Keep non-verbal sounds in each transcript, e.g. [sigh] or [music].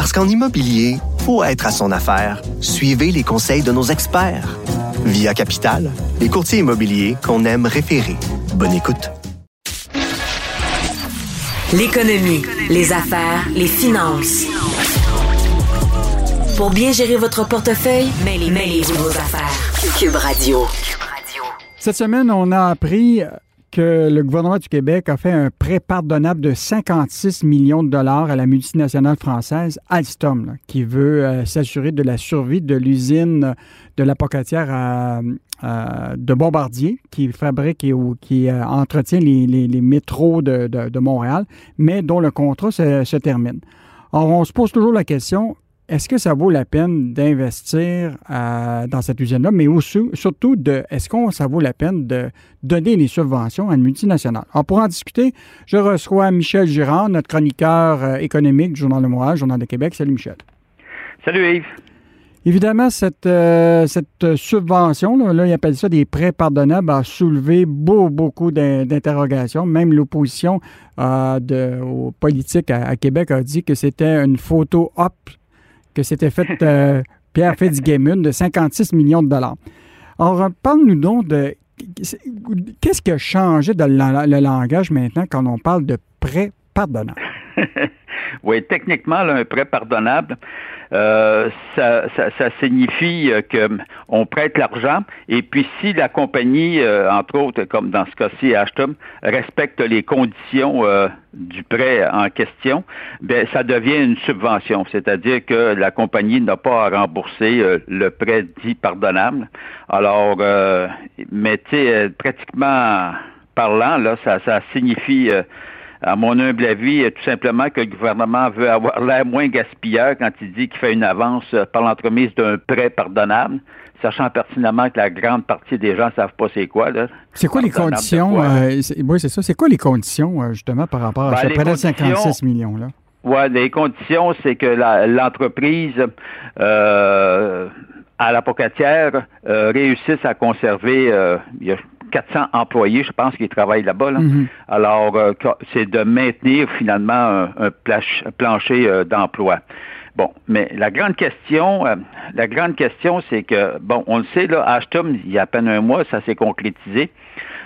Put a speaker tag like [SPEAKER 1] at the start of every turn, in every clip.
[SPEAKER 1] Parce qu'en immobilier, faut être à son affaire. Suivez les conseils de nos experts. Via Capital, les courtiers immobiliers qu'on aime référer. Bonne écoute.
[SPEAKER 2] L'économie, les affaires, les finances. Pour bien gérer votre portefeuille, mêlez-vous vos affaires. Cube Radio.
[SPEAKER 3] Cette semaine, on a appris que le gouvernement du Québec a fait un prêt pardonnable de 56 millions de dollars à la multinationale française Alstom, qui veut euh, s'assurer de la survie de l'usine de la pocatière de Bombardier, qui fabrique et qui euh, entretient les, métros de, Montréal, mais dont le contrat se, se termine. Alors, on se pose toujours la question, est-ce que ça vaut la peine d'investir euh, dans cette usine-là, mais aussi, surtout, de, est-ce qu'on ça vaut la peine de donner des subventions à une multinationale? Alors, pour en discuter, je reçois Michel Girard, notre chroniqueur euh, économique du Journal de Montréal, Journal de Québec. Salut, Michel.
[SPEAKER 4] Salut, Yves.
[SPEAKER 3] Évidemment, cette, euh, cette subvention, là, là, ils appellent ça des prêts pardonnables, a soulevé beaucoup, beaucoup d'interrogations. Même l'opposition de, aux politiques à, Québec a dit que c'était une photo op que s'était fait euh, Pierre Fitzgibbon de 56 millions de dollars. Alors, parle-nous donc de qu'est-ce qui a changé dans le, langage maintenant quand on parle de prêt pardonnable? [laughs]
[SPEAKER 4] oui, techniquement, un prêt pardonnable, euh, ça, signifie euh, qu'on prête l'argent et puis si la compagnie, euh, entre autres, comme dans ce cas-ci, Ashton, respecte les conditions du prêt en question, ben ça devient une subvention, c'est-à-dire que la compagnie n'a pas à rembourser le prêt dit pardonnable. Alors, mais tu sais, pratiquement parlant, là, ça, ça signifie à mon humble avis, tout simplement que le gouvernement veut avoir l'air moins gaspilleur quand il dit qu'il fait une avance par l'entremise d'un prêt pardonnable, sachant pertinemment que la grande partie des gens ne savent pas c'est quoi.
[SPEAKER 3] C'est quoi les conditions? Euh, oui, c'est ça. C'est quoi les conditions, euh, justement, par rapport à ben, ce prêt de 56 millions-là?
[SPEAKER 4] Oui, les conditions, c'est que l'entreprise euh, à la pocatière réussisse à conserver, 400 employés, je pense, qui travaillent là-bas. Mhm. Alors, euh, c'est de maintenir finalement un, plancher euh, d'emploi. Bon, mais la grande question, euh, la grande question, c'est que, bon, on le sait, là, Ashton, il y a à peine un mois, ça s'est concrétisé,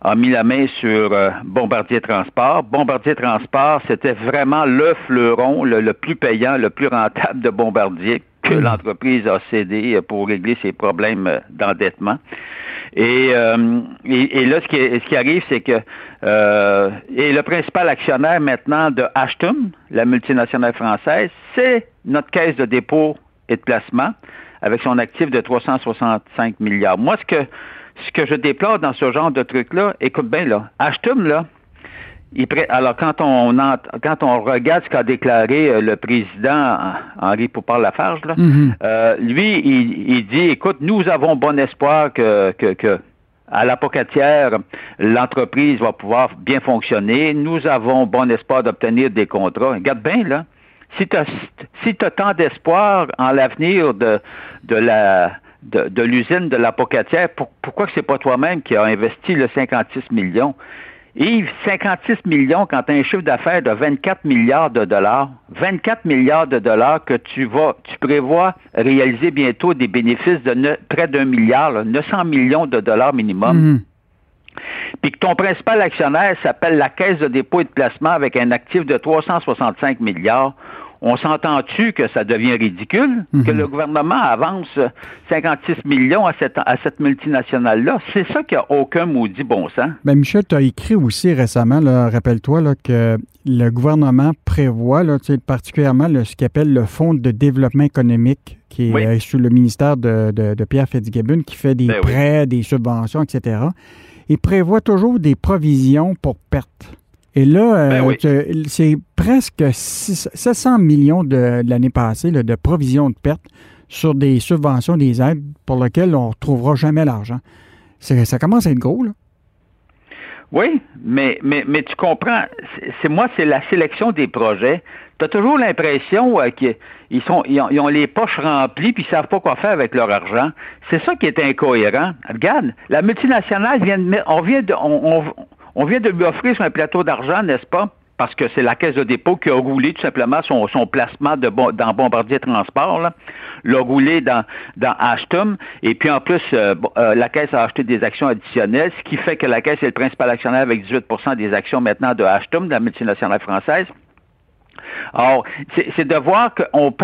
[SPEAKER 4] a mis la main sur Bombardier Transport. Bombardier Transport, c'était vraiment le fleuron, le, plus payant, le plus rentable de Bombardier que [clears throat] l'entreprise a cédé pour régler ses problèmes d'endettement. Euh, et, et, là, ce qui, ce qui arrive, c'est que euh, et le principal actionnaire maintenant de Ashton, la multinationale française, c'est notre caisse de dépôt et de placement avec son actif de 365 milliards. Moi, ce que ce que je déplore dans ce genre de truc-là, écoute bien là, Ashton, là, alors, quand on, quand on regarde ce qu'a déclaré euh, le président Henri Poupard-Lafarge, mm-hmm. euh, lui, il, dit, écoute, nous avons bon espoir que, que, à l'apocatière, l'entreprise va pouvoir bien fonctionner. Nous avons bon espoir d'obtenir des contrats. Regarde bien, là. Si tu as, si as tant d'espoir en l'avenir de, de la de, l'usine de l'apocatière, pourquoi que c'est pas toi-même qui as investi le 56 millions? Yves, 56 millions quand tu as un chiffre d'affaires de 24 milliards de dollars, 24 milliards de dollars que tu vas, tu prévois réaliser bientôt des bénéfices de près d'un milliard, 900 millions de dollars minimum. Mhm. Puis que ton principal actionnaire s'appelle la Caisse de dépôt et de placement avec un actif de 365 milliards on s'entend-tu que ça devient ridicule que mhm. le gouvernement avance 56 millions à cette, à cette multinationale-là? C'est ça qui n'a aucun maudit bon sens.
[SPEAKER 3] Bien, Michel, tu as écrit aussi récemment, rappelle-toi, que le gouvernement prévoit, là, particulièrement ce qu'il appelle le Fonds de développement économique, qui est euh, sous le ministère de, Pierre Fitzgibbon, qui fait des ben prêts, des subventions, etc. Il prévoit toujours des provisions pour pertes. Et là, ben c'est presque 700 millions de, l'année passée de provisions de pertes sur des subventions, des aides pour lesquelles on ne retrouvera jamais l'argent. Ça commence à être gros, là.
[SPEAKER 4] Oui, mais, mais, mais tu comprends, c'est moi, c'est la sélection des projets. Tu as toujours l'impression euh, qu'ils sont ils ont, les poches remplies puis ils savent pas quoi faire avec leur argent. C'est ça qui est incohérent. Regarde, la multinationale vient de on vient de on, on vient de lui offrir sur un plateau d'argent, n'est-ce pas? parce que c'est la Caisse de dépôt qui a roulé tout simplement son, son placement dans Bombardier Transport, l'a roulé dans, dans et puis en plus, euh, euh, la Caisse a acheté des actions additionnelles, ce qui fait que la Caisse est le principal actionnaire avec 18% des actions maintenant de Ashton, de la multinationale française. Alors, c'est de voir qu'on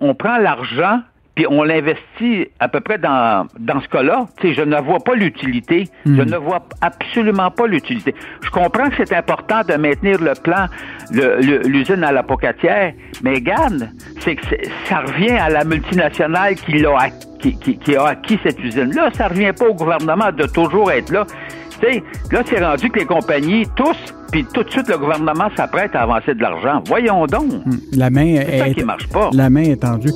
[SPEAKER 4] on prend l'argent puis on l'investit à peu près dans, dans ce cas-là. Tu sais, je ne vois pas l'utilité. Je hmm. ne vois absolument pas l'utilité. Je comprends que c'est important de maintenir le plan, l'usine à la pocatière, mais garde, c'est que ça revient à la multinationale qui, l'a, qui, qui, qui a acquis cette usine-là. Ça revient pas au gouvernement de toujours être là. Tu sais, là, c'est rendu que les compagnies, tous, puis tout de suite, le gouvernement s'apprête à avancer de l'argent. Voyons donc. Hmm.
[SPEAKER 3] La main
[SPEAKER 4] est, ça qui marche pas.
[SPEAKER 3] La main est tendue.